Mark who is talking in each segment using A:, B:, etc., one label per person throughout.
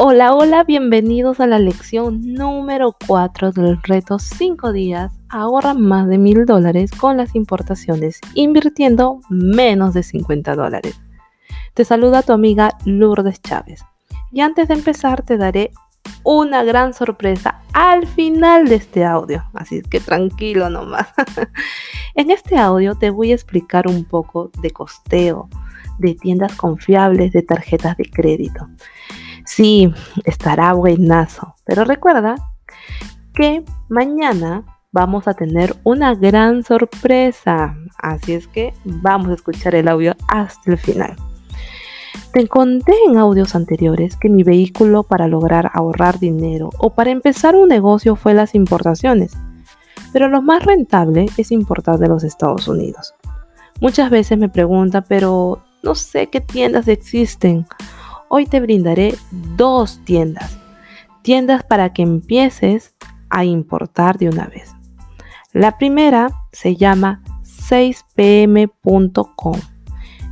A: Hola, hola, bienvenidos a la lección número 4 del reto 5 días. Ahorra más de mil dólares con las importaciones, invirtiendo menos de 50 dólares. Te saluda tu amiga Lourdes Chávez. Y antes de empezar te daré una gran sorpresa al final de este audio, así que tranquilo nomás. en este audio te voy a explicar un poco de costeo, de tiendas confiables, de tarjetas de crédito. Sí, estará buenazo. Pero recuerda que mañana vamos a tener una gran sorpresa. Así es que vamos a escuchar el audio hasta el final. Te conté en audios anteriores que mi vehículo para lograr ahorrar dinero o para empezar un negocio fue las importaciones. Pero lo más rentable es importar de los Estados Unidos. Muchas veces me preguntan, pero no sé qué tiendas existen hoy te brindaré dos tiendas. Tiendas para que empieces a importar de una vez. La primera se llama 6pm.com.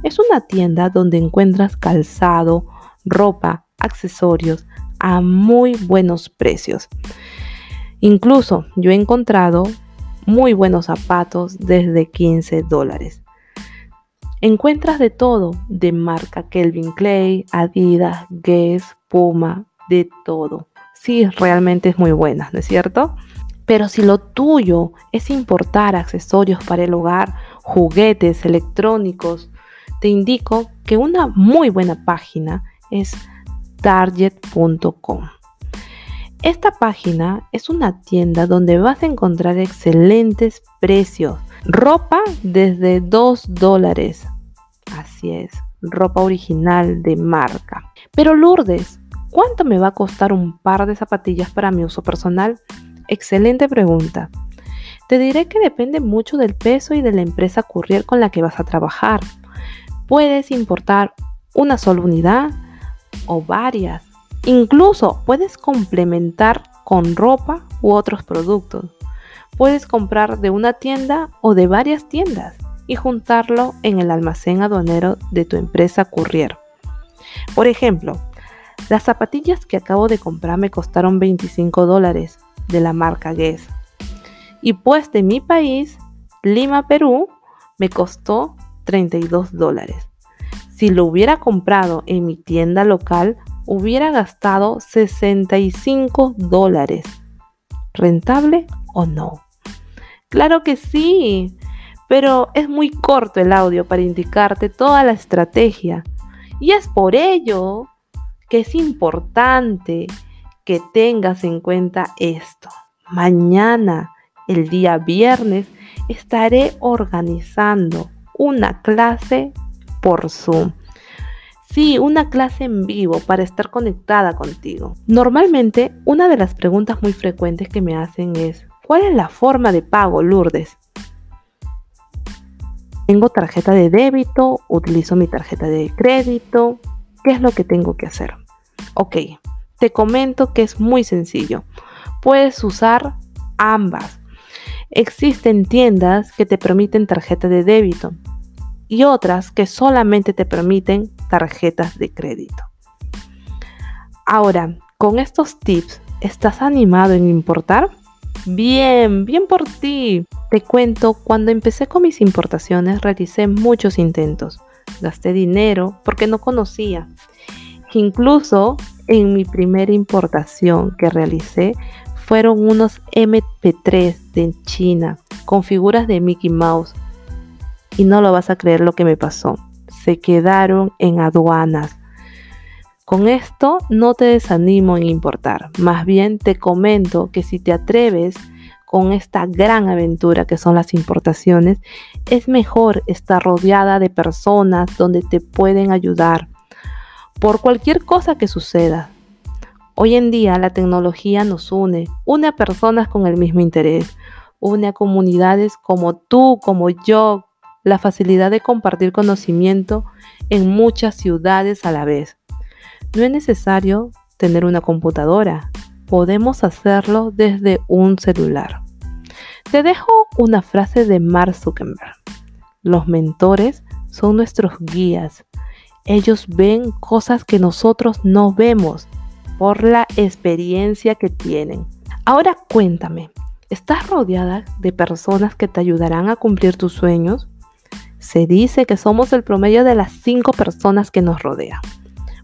A: Es una tienda donde encuentras calzado, ropa, accesorios a muy buenos precios. Incluso yo he encontrado muy buenos zapatos desde 15 dólares. Encuentras de todo, de marca Kelvin Clay, Adidas, Guess, Puma, de todo. Sí, realmente es muy buena, ¿no es cierto? Pero si lo tuyo es importar accesorios para el hogar, juguetes, electrónicos, te indico que una muy buena página es target.com. Esta página es una tienda donde vas a encontrar excelentes precios. Ropa desde 2 dólares Así es, ropa original de marca. Pero Lourdes, ¿cuánto me va a costar un par de zapatillas para mi uso personal? Excelente pregunta. Te diré que depende mucho del peso y de la empresa courier con la que vas a trabajar. Puedes importar una sola unidad o varias. Incluso puedes complementar con ropa u otros productos. Puedes comprar de una tienda o de varias tiendas y juntarlo en el almacén aduanero de tu empresa courier. Por ejemplo, las zapatillas que acabo de comprar me costaron 25 dólares de la marca Guess. Y pues de mi país, Lima, Perú, me costó 32 dólares. Si lo hubiera comprado en mi tienda local, hubiera gastado 65 dólares. ¿Rentable o no? Claro que sí pero es muy corto el audio para indicarte toda la estrategia. Y es por ello que es importante que tengas en cuenta esto. Mañana, el día viernes, estaré organizando una clase por Zoom. Sí, una clase en vivo para estar conectada contigo. Normalmente, una de las preguntas muy frecuentes que me hacen es, ¿cuál es la forma de pago, Lourdes? Tengo tarjeta de débito, utilizo mi tarjeta de crédito. ¿Qué es lo que tengo que hacer? Ok, te comento que es muy sencillo. Puedes usar ambas. Existen tiendas que te permiten tarjeta de débito y otras que solamente te permiten tarjetas de crédito. Ahora, con estos tips, ¿estás animado en importar? Bien, bien por ti. Te cuento, cuando empecé con mis importaciones realicé muchos intentos. Gasté dinero porque no conocía. Incluso en mi primera importación que realicé fueron unos MP3 de China con figuras de Mickey Mouse. Y no lo vas a creer lo que me pasó. Se quedaron en aduanas con esto no te desanimo en importar, más bien te comento que si te atreves con esta gran aventura que son las importaciones, es mejor estar rodeada de personas donde te pueden ayudar por cualquier cosa que suceda. Hoy en día la tecnología nos une, une a personas con el mismo interés, une a comunidades como tú, como yo, la facilidad de compartir conocimiento en muchas ciudades a la vez. No es necesario tener una computadora, podemos hacerlo desde un celular. Te dejo una frase de Mark Zuckerberg. Los mentores son nuestros guías. Ellos ven cosas que nosotros no vemos por la experiencia que tienen. Ahora cuéntame, ¿estás rodeada de personas que te ayudarán a cumplir tus sueños? Se dice que somos el promedio de las cinco personas que nos rodean.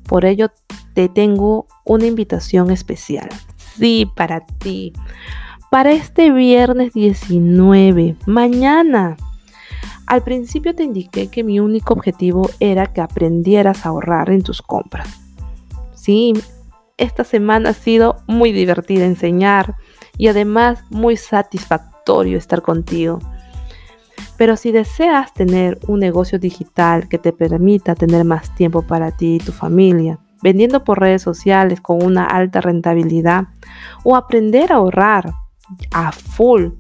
A: Por ello te tengo una invitación especial. Sí, para ti. Para este viernes 19, mañana. Al principio te indiqué que mi único objetivo era que aprendieras a ahorrar en tus compras. Sí, esta semana ha sido muy divertida enseñar y además muy satisfactorio estar contigo. Pero si deseas tener un negocio digital que te permita tener más tiempo para ti y tu familia, vendiendo por redes sociales con una alta rentabilidad o aprender a ahorrar a full,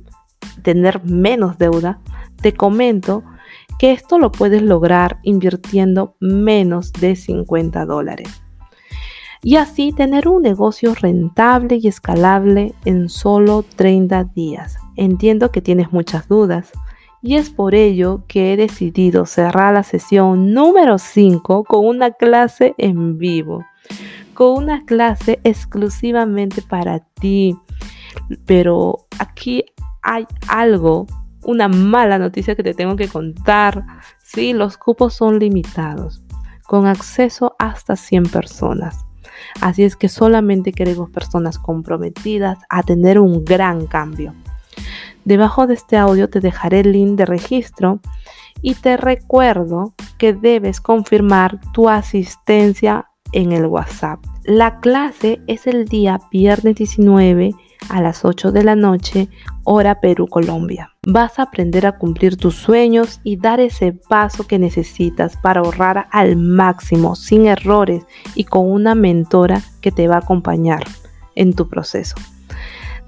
A: tener menos deuda, te comento que esto lo puedes lograr invirtiendo menos de 50 dólares. Y así tener un negocio rentable y escalable en solo 30 días. Entiendo que tienes muchas dudas y es por ello que he decidido cerrar la sesión número 5 con una clase en vivo, con una clase exclusivamente para ti. Pero aquí hay algo, una mala noticia que te tengo que contar. Sí, los cupos son limitados, con acceso hasta 100 personas. Así es que solamente queremos personas comprometidas a tener un gran cambio. Debajo de este audio te dejaré el link de registro y te recuerdo que debes confirmar tu asistencia en el WhatsApp. La clase es el día viernes 19 a las 8 de la noche, hora Perú, Colombia. Vas a aprender a cumplir tus sueños y dar ese paso que necesitas para ahorrar al máximo, sin errores y con una mentora que te va a acompañar en tu proceso.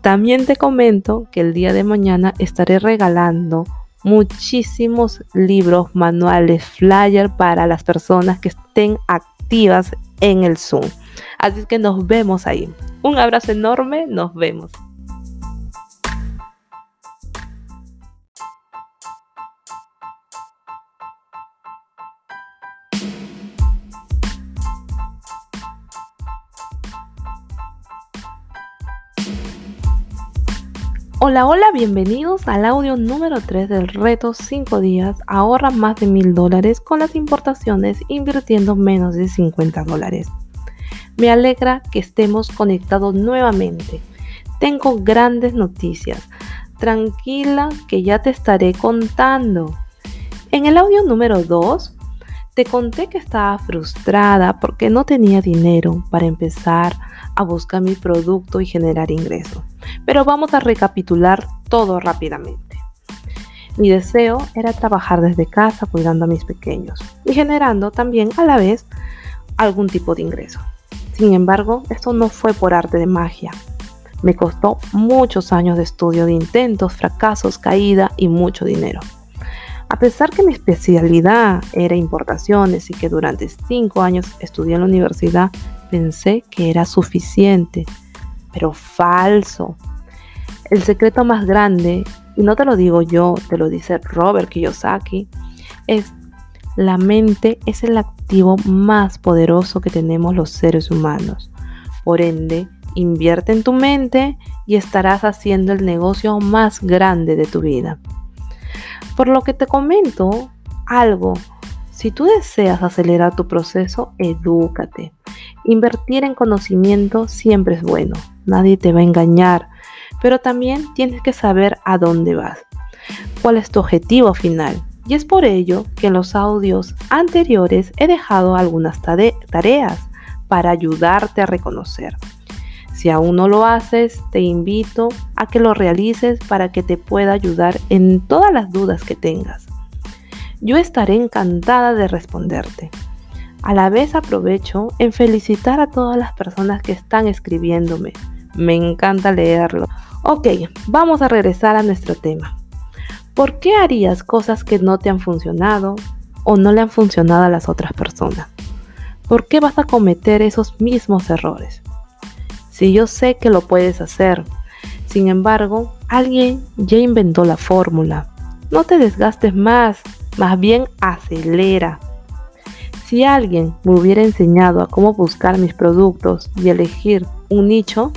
A: También te comento que el día de mañana estaré regalando muchísimos libros, manuales, flyers para las personas que estén activas en el Zoom. Así que nos vemos ahí. Un abrazo enorme, nos vemos. Hola, hola, bienvenidos al audio número 3 del reto 5 días. Ahorra más de mil dólares con las importaciones invirtiendo menos de 50 dólares. Me alegra que estemos conectados nuevamente. Tengo grandes noticias. Tranquila que ya te estaré contando. En el audio número 2 te conté que estaba frustrada porque no tenía dinero para empezar a buscar mi producto y generar ingresos. Pero vamos a recapitular todo rápidamente. Mi deseo era trabajar desde casa cuidando a mis pequeños y generando también a la vez algún tipo de ingreso. Sin embargo, esto no fue por arte de magia. Me costó muchos años de estudio, de intentos, fracasos, caída y mucho dinero. A pesar que mi especialidad era importaciones y que durante cinco años estudié en la universidad, pensé que era suficiente, pero falso. El secreto más grande, y no te lo digo yo, te lo dice Robert Kiyosaki, es la mente es el activo más poderoso que tenemos los seres humanos. Por ende, invierte en tu mente y estarás haciendo el negocio más grande de tu vida. Por lo que te comento algo, si tú deseas acelerar tu proceso, edúcate. Invertir en conocimiento siempre es bueno, nadie te va a engañar, pero también tienes que saber a dónde vas, cuál es tu objetivo final. Y es por ello que en los audios anteriores he dejado algunas tareas para ayudarte a reconocer. Si aún no lo haces, te invito a que lo realices para que te pueda ayudar en todas las dudas que tengas. Yo estaré encantada de responderte. A la vez aprovecho en felicitar a todas las personas que están escribiéndome. Me encanta leerlo. Ok, vamos a regresar a nuestro tema. ¿Por qué harías cosas que no te han funcionado o no le han funcionado a las otras personas? ¿Por qué vas a cometer esos mismos errores? Si yo sé que lo puedes hacer, sin embargo, alguien ya inventó la fórmula. No te desgastes más, más bien acelera. Si alguien me hubiera enseñado a cómo buscar mis productos y elegir un nicho,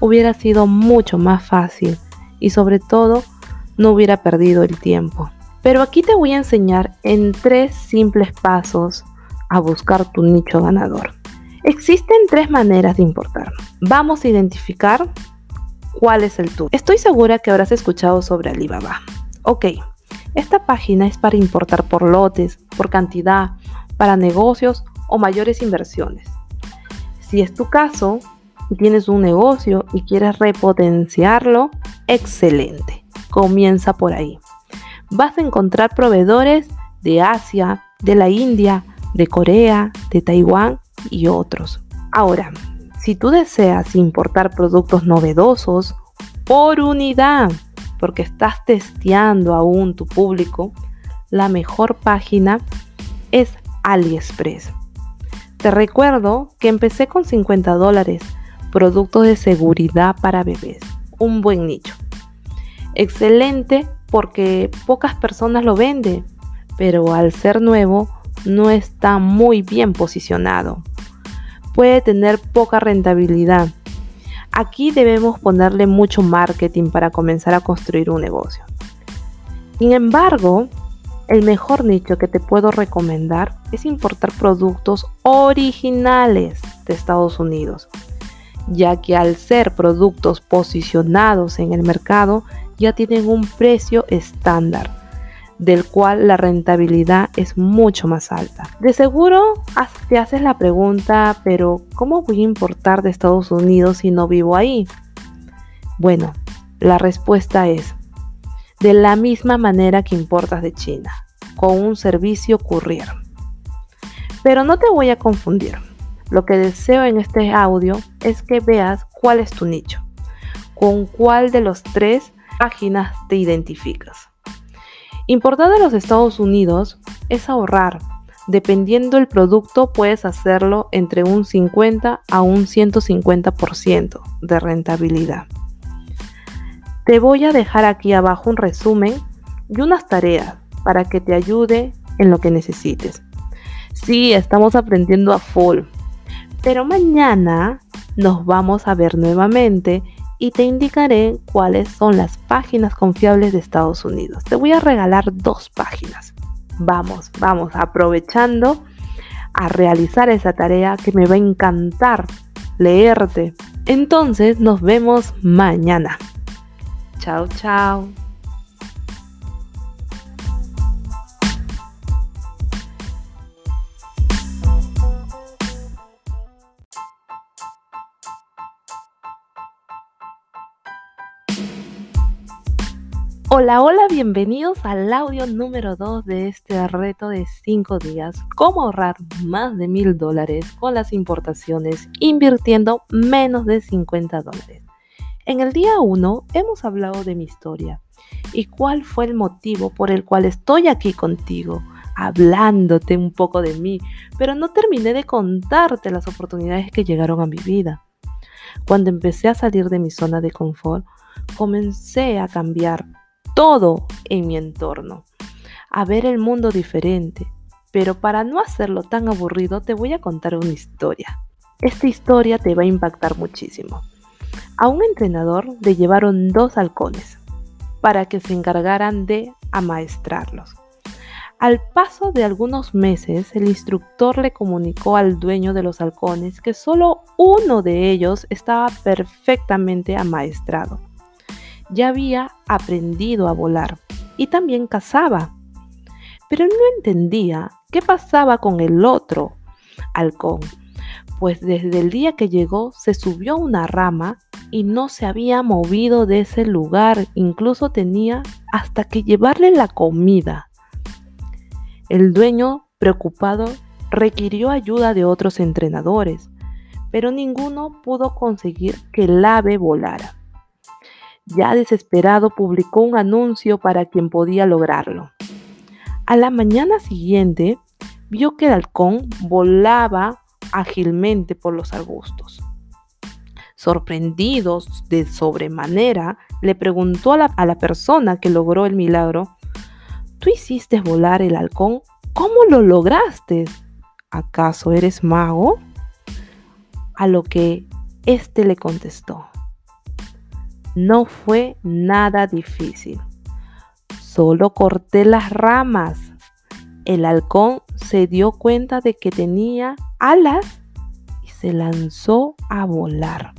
A: hubiera sido mucho más fácil y sobre todo no hubiera perdido el tiempo. Pero aquí te voy a enseñar en tres simples pasos a buscar tu nicho ganador. Existen tres maneras de importar. Vamos a identificar cuál es el tuyo. Estoy segura que habrás escuchado sobre Alibaba. Ok, esta página es para importar por lotes, por cantidad, para negocios o mayores inversiones. Si es tu caso tienes un negocio y quieres repotenciarlo, excelente. Comienza por ahí. Vas a encontrar proveedores de Asia, de la India, de Corea, de Taiwán y otros. Ahora, si tú deseas importar productos novedosos por unidad, porque estás testeando aún tu público, la mejor página es AliExpress. Te recuerdo que empecé con 50 dólares, productos de seguridad para bebés, un buen nicho. Excelente porque pocas personas lo venden, pero al ser nuevo no está muy bien posicionado. Puede tener poca rentabilidad. Aquí debemos ponerle mucho marketing para comenzar a construir un negocio. Sin embargo, el mejor nicho que te puedo recomendar es importar productos originales de Estados Unidos, ya que al ser productos posicionados en el mercado ya tienen un precio estándar del cual la rentabilidad es mucho más alta. De seguro te haces la pregunta, pero ¿cómo voy a importar de Estados Unidos si no vivo ahí? Bueno, la respuesta es, de la misma manera que importas de China, con un servicio courier. Pero no te voy a confundir. Lo que deseo en este audio es que veas cuál es tu nicho, con cuál de los tres páginas te identificas. Importar de los Estados Unidos es ahorrar. Dependiendo del producto puedes hacerlo entre un 50 a un 150% de rentabilidad. Te voy a dejar aquí abajo un resumen y unas tareas para que te ayude en lo que necesites. Sí, estamos aprendiendo a full, pero mañana nos vamos a ver nuevamente y te indicaré cuáles son las páginas confiables de Estados Unidos. Te voy a regalar dos páginas. Vamos, vamos, aprovechando a realizar esa tarea que me va a encantar leerte. Entonces nos vemos mañana. Chao, chao. Hola, hola, bienvenidos al audio número 2 de este reto de 5 días. Cómo ahorrar más de mil dólares con las importaciones invirtiendo menos de 50 dólares. En el día 1 hemos hablado de mi historia y cuál fue el motivo por el cual estoy aquí contigo, hablándote un poco de mí, pero no terminé de contarte las oportunidades que llegaron a mi vida. Cuando empecé a salir de mi zona de confort, comencé a cambiar todo en mi entorno, a ver el mundo diferente. Pero para no hacerlo tan aburrido, te voy a contar una historia. Esta historia te va a impactar muchísimo. A un entrenador le llevaron dos halcones para que se encargaran de amaestrarlos. Al paso de algunos meses, el instructor le comunicó al dueño de los halcones que solo uno de ellos estaba perfectamente amaestrado ya había aprendido a volar y también cazaba. Pero no entendía qué pasaba con el otro halcón, pues desde el día que llegó se subió a una rama y no se había movido de ese lugar, incluso tenía hasta que llevarle la comida. El dueño, preocupado, requirió ayuda de otros entrenadores, pero ninguno pudo conseguir que el ave volara. Ya desesperado publicó un anuncio para quien podía lograrlo. A la mañana siguiente vio que el halcón volaba ágilmente por los arbustos. Sorprendidos de sobremanera, le preguntó a la, a la, persona que logró el milagro, ¿tú hiciste volar el halcón? ¿Cómo lo lograste? ¿acaso eres mago? A lo que éste le contestó, no fue nada difícil. Solo corté las ramas. El halcón se dio cuenta de que tenía alas y se lanzó a volar.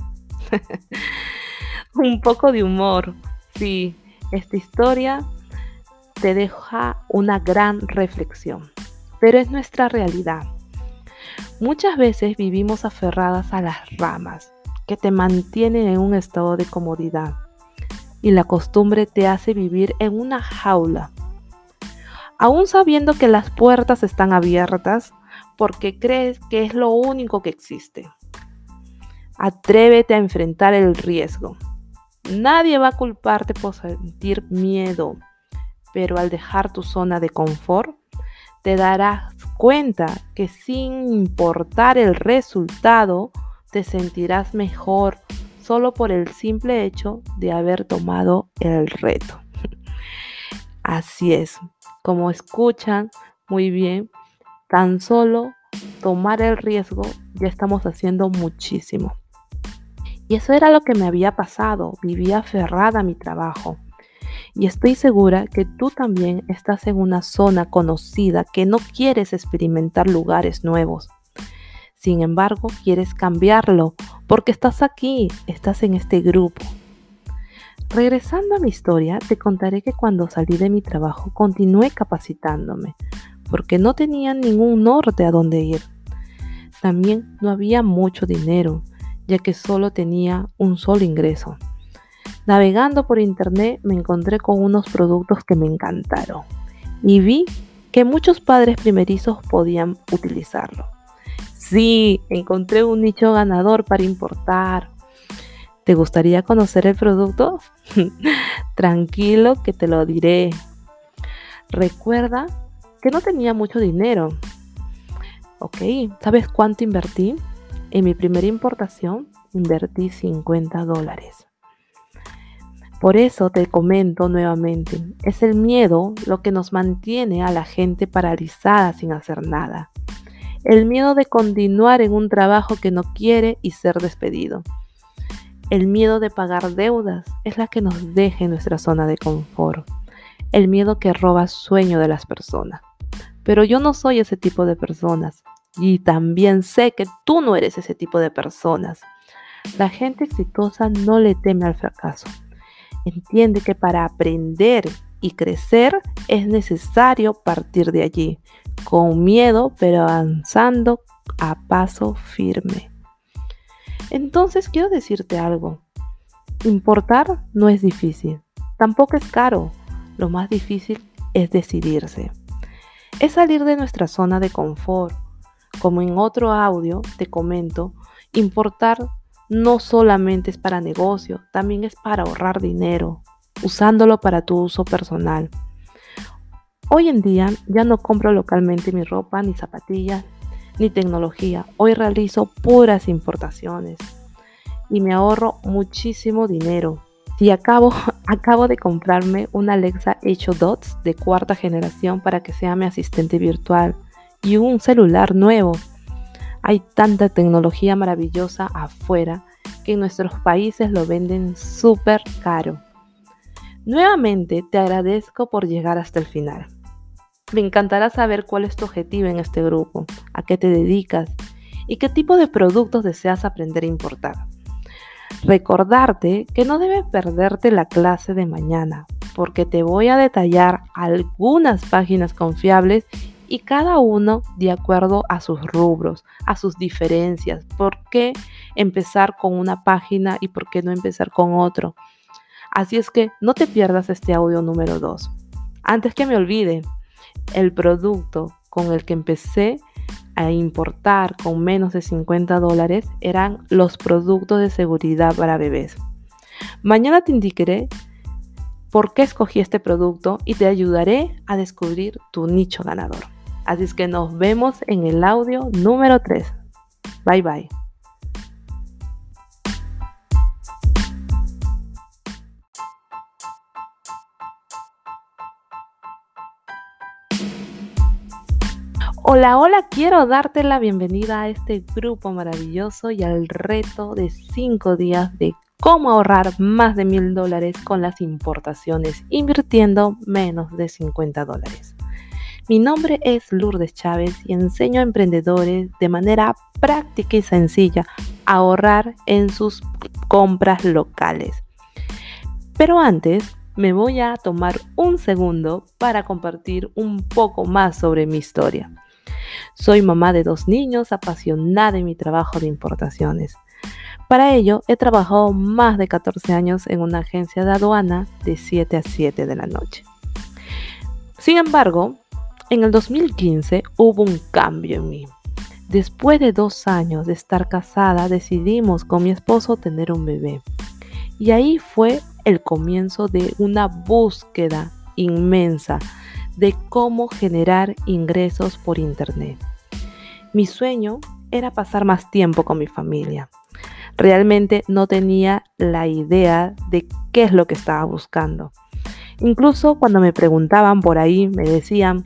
A: Un poco de humor. Sí, esta historia te deja una gran reflexión, pero es nuestra realidad. Muchas veces vivimos aferradas a las ramas que te mantienen en un estado de comodidad y la costumbre te hace vivir en una jaula. Aún sabiendo que las puertas están abiertas porque crees que es lo único que existe. Atrévete a enfrentar el riesgo. Nadie va a culparte por sentir miedo, pero al dejar tu zona de confort, te darás cuenta que sin importar el resultado, te sentirás mejor solo por el simple hecho de haber tomado el reto. Así es, como escuchan muy bien, tan solo tomar el riesgo ya estamos haciendo muchísimo. Y eso era lo que me había pasado, vivía aferrada a mi trabajo. Y estoy segura que tú también estás en una zona conocida que no quieres experimentar lugares nuevos. Sin embargo, quieres cambiarlo porque estás aquí, estás en este grupo. Regresando a mi historia, te contaré que cuando salí de mi trabajo continué capacitándome porque no tenía ningún norte a dónde ir. También no había mucho dinero, ya que solo tenía un solo ingreso. Navegando por internet me encontré con unos productos que me encantaron y vi que muchos padres primerizos podían utilizarlo. Sí, encontré un nicho ganador para importar. ¿Te gustaría conocer el producto? Tranquilo que te lo diré. Recuerda que no tenía mucho dinero. Ok, ¿sabes cuánto invertí? En mi primera importación invertí 50 dólares. Por eso te comento nuevamente, es el miedo lo que nos mantiene a la gente paralizada sin hacer nada el miedo de continuar en un trabajo que no quiere y ser despedido. El miedo de pagar deudas es la que nos deja en nuestra zona de confort. El miedo que roba sueño de las personas. Pero yo no soy ese tipo de personas. Y también sé que tú no eres ese tipo de personas. La gente exitosa no le teme al fracaso. Entiende que para aprender y crecer es necesario partir de allí, con miedo, pero avanzando a paso firme. Entonces quiero decirte algo. Importar no es difícil, tampoco es caro. Lo más difícil es decidirse. Es salir de nuestra zona de confort. Como en otro audio te comento, importar no solamente es para negocio, también es para ahorrar dinero, usándolo para tu uso personal. Hoy en día ya no compro localmente mi ropa, ni zapatillas, ni tecnología. Hoy realizo puras importaciones y me ahorro muchísimo dinero. Y acabo, acabo de comprarme una Alexa Echo Dots de cuarta generación para que sea mi asistente virtual y un celular nuevo. Hay tanta tecnología maravillosa afuera que en nuestros países lo venden súper caro. Nuevamente te agradezco por llegar hasta el final. Me encantará saber cuál es tu objetivo en este grupo, a qué te dedicas y qué tipo de productos deseas aprender a importar. Recordarte que no debes perderte la clase de mañana, porque te voy a detallar algunas páginas confiables y cada uno de acuerdo a sus rubros, a sus diferencias, por qué empezar con una página y por qué no empezar con otro. Así es que no te pierdas este audio número 2. Antes que me olvide, el producto con el que empecé a importar con menos de 50 dólares eran los productos de seguridad para bebés. Mañana te indicaré por qué escogí este producto y te ayudaré a descubrir tu nicho ganador. Así es que nos vemos en el audio número 3. Bye bye. Hola, hola, quiero darte la bienvenida a este grupo maravilloso y al reto de 5 días de cómo ahorrar más de mil dólares con las importaciones invirtiendo menos de 50 dólares. Mi nombre es Lourdes Chávez y enseño a emprendedores de manera práctica y sencilla a ahorrar en sus compras locales. Pero antes me voy a tomar un segundo para compartir un poco más sobre mi historia. Soy mamá de dos niños, apasionada en mi trabajo de importaciones. Para ello, he trabajado más de 14 años en una agencia de aduana de 7 a 7 de la noche. Sin embargo, en el 2015 hubo un cambio en mí. Después de dos años de estar casada, decidimos con mi esposo tener un bebé. Y ahí fue el comienzo de una búsqueda inmensa de cómo generar ingresos por Internet. Mi sueño era pasar más tiempo con mi familia. Realmente no tenía la idea de qué es lo que estaba buscando. Incluso cuando me preguntaban por ahí, me decían,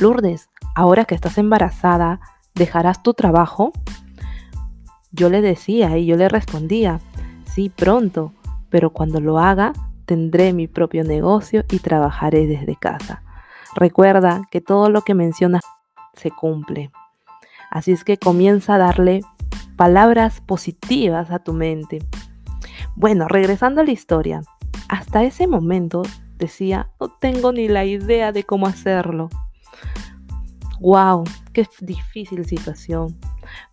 A: Lourdes, ahora que estás embarazada, ¿dejarás tu trabajo? Yo le decía y yo le respondía, sí, pronto, pero cuando lo haga, tendré mi propio negocio y trabajaré desde casa. Recuerda que todo lo que mencionas se cumple. Así es que comienza a darle palabras positivas a tu mente. Bueno, regresando a la historia, hasta ese momento decía, no tengo ni la idea de cómo hacerlo. ¡Wow! ¡Qué difícil situación!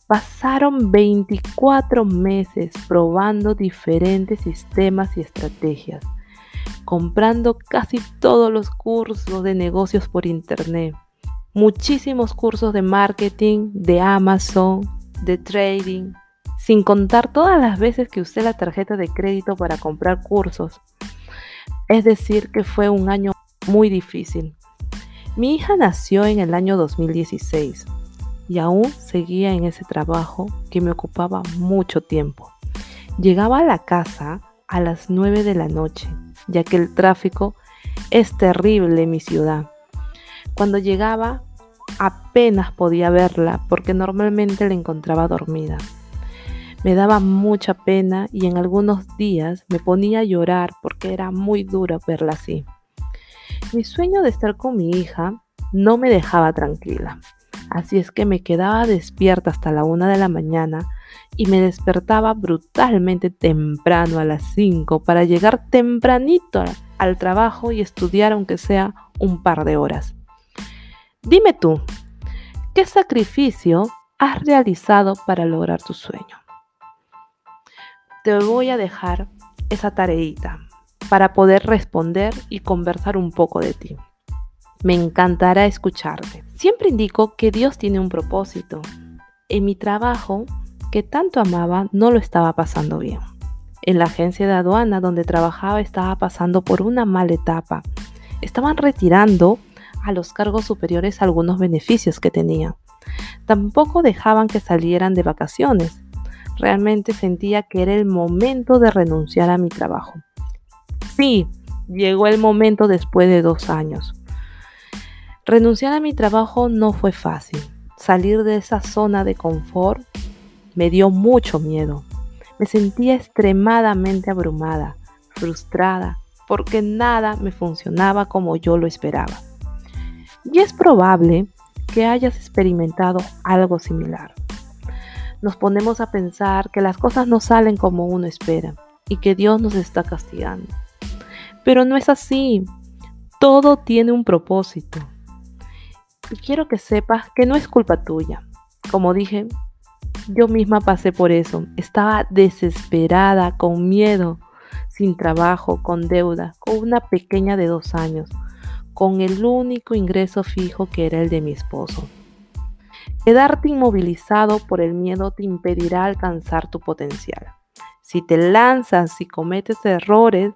A: Pasaron 24 meses probando diferentes sistemas y estrategias comprando casi todos los cursos de negocios por internet. Muchísimos cursos de marketing, de Amazon, de trading, sin contar todas las veces que usé la tarjeta de crédito para comprar cursos. Es decir, que fue un año muy difícil. Mi hija nació en el año 2016 y aún seguía en ese trabajo que me ocupaba mucho tiempo. Llegaba a la casa a las 9 de la noche ya que el tráfico es terrible en mi ciudad. Cuando llegaba apenas podía verla porque normalmente la encontraba dormida. Me daba mucha pena y en algunos días me ponía a llorar porque era muy duro verla así. Mi sueño de estar con mi hija no me dejaba tranquila, así es que me quedaba despierta hasta la una de la mañana y me despertaba brutalmente temprano a las 5 para llegar tempranito al trabajo y estudiar aunque sea un par de horas. Dime tú, ¿qué sacrificio has realizado para lograr tu sueño? Te voy a dejar esa tareita para poder responder y conversar un poco de ti. Me encantará escucharte. Siempre indico que Dios tiene un propósito. En mi trabajo que tanto amaba no lo estaba pasando bien. En la agencia de aduana donde trabajaba estaba pasando por una mala etapa. Estaban retirando a los cargos superiores algunos beneficios que tenían. Tampoco dejaban que salieran de vacaciones. Realmente sentía que era el momento de renunciar a mi trabajo. Sí, llegó el momento después de dos años. Renunciar a mi trabajo no fue fácil. Salir de esa zona de confort me dio mucho miedo. Me sentía extremadamente abrumada, frustrada, porque nada me funcionaba como yo lo esperaba. Y es probable que hayas experimentado algo similar. Nos ponemos a pensar que las cosas no salen como uno espera y que Dios nos está castigando. Pero no es así. Todo tiene un propósito. Y quiero que sepas que no es culpa tuya. Como dije, yo misma pasé por eso. Estaba desesperada, con miedo, sin trabajo, con deuda, con una pequeña de dos años, con el único ingreso fijo que era el de mi esposo. Quedarte inmovilizado por el miedo te impedirá alcanzar tu potencial. Si te lanzas y cometes errores,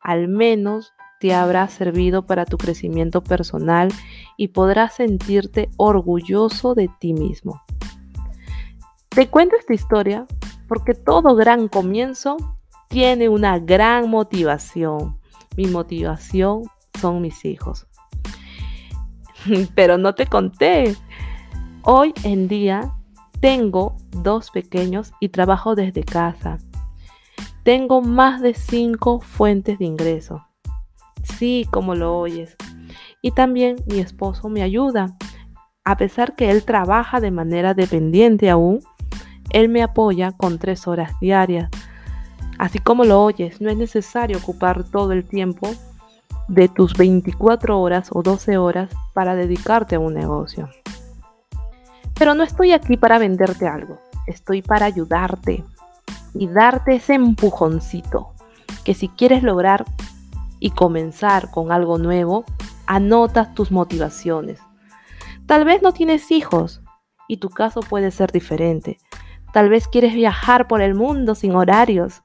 A: al menos te habrá servido para tu crecimiento personal y podrás sentirte orgulloso de ti mismo. Te cuento esta historia porque todo gran comienzo tiene una gran motivación. Mi motivación son mis hijos. Pero no te conté. Hoy en día tengo dos pequeños y trabajo desde casa. Tengo más de cinco fuentes de ingreso. Sí, como lo oyes. Y también mi esposo me ayuda. A pesar que él trabaja de manera dependiente aún, él me apoya con tres horas diarias. Así como lo oyes, no es necesario ocupar todo el tiempo de tus 24 horas o 12 horas para dedicarte a un negocio. Pero no estoy aquí para venderte algo, estoy para ayudarte y darte ese empujoncito que si quieres lograr y comenzar con algo nuevo, anotas tus motivaciones. Tal vez no tienes hijos y tu caso puede ser diferente. Tal vez quieres viajar por el mundo sin horarios.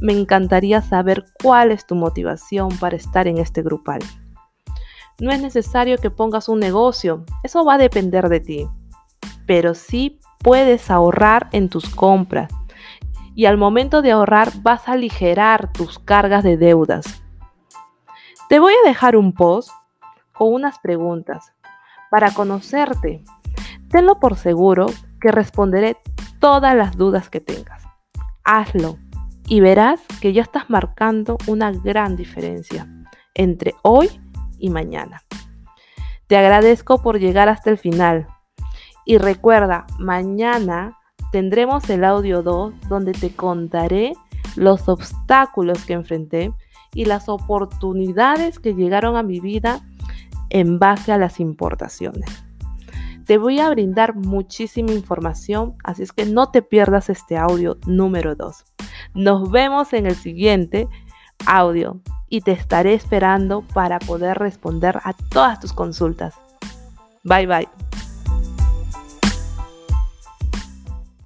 A: Me encantaría saber cuál es tu motivación para estar en este grupal. No es necesario que pongas un negocio, eso va a depender de ti pero sí puedes ahorrar en tus compras. Y al momento de ahorrar vas a aligerar tus cargas de deudas. Te voy a dejar un post con unas preguntas para conocerte. Tenlo por seguro que responderé todas las dudas que tengas. Hazlo y verás que ya estás marcando una gran diferencia entre hoy y mañana. Te agradezco por llegar hasta el final. Y recuerda, mañana tendremos el audio 2 donde te contaré los obstáculos que enfrenté y las oportunidades que llegaron a mi vida en base a las importaciones. Te voy a brindar muchísima información, así es que no te pierdas este audio número 2. Nos vemos en el siguiente audio y te estaré esperando para poder responder a todas tus consultas. Bye bye.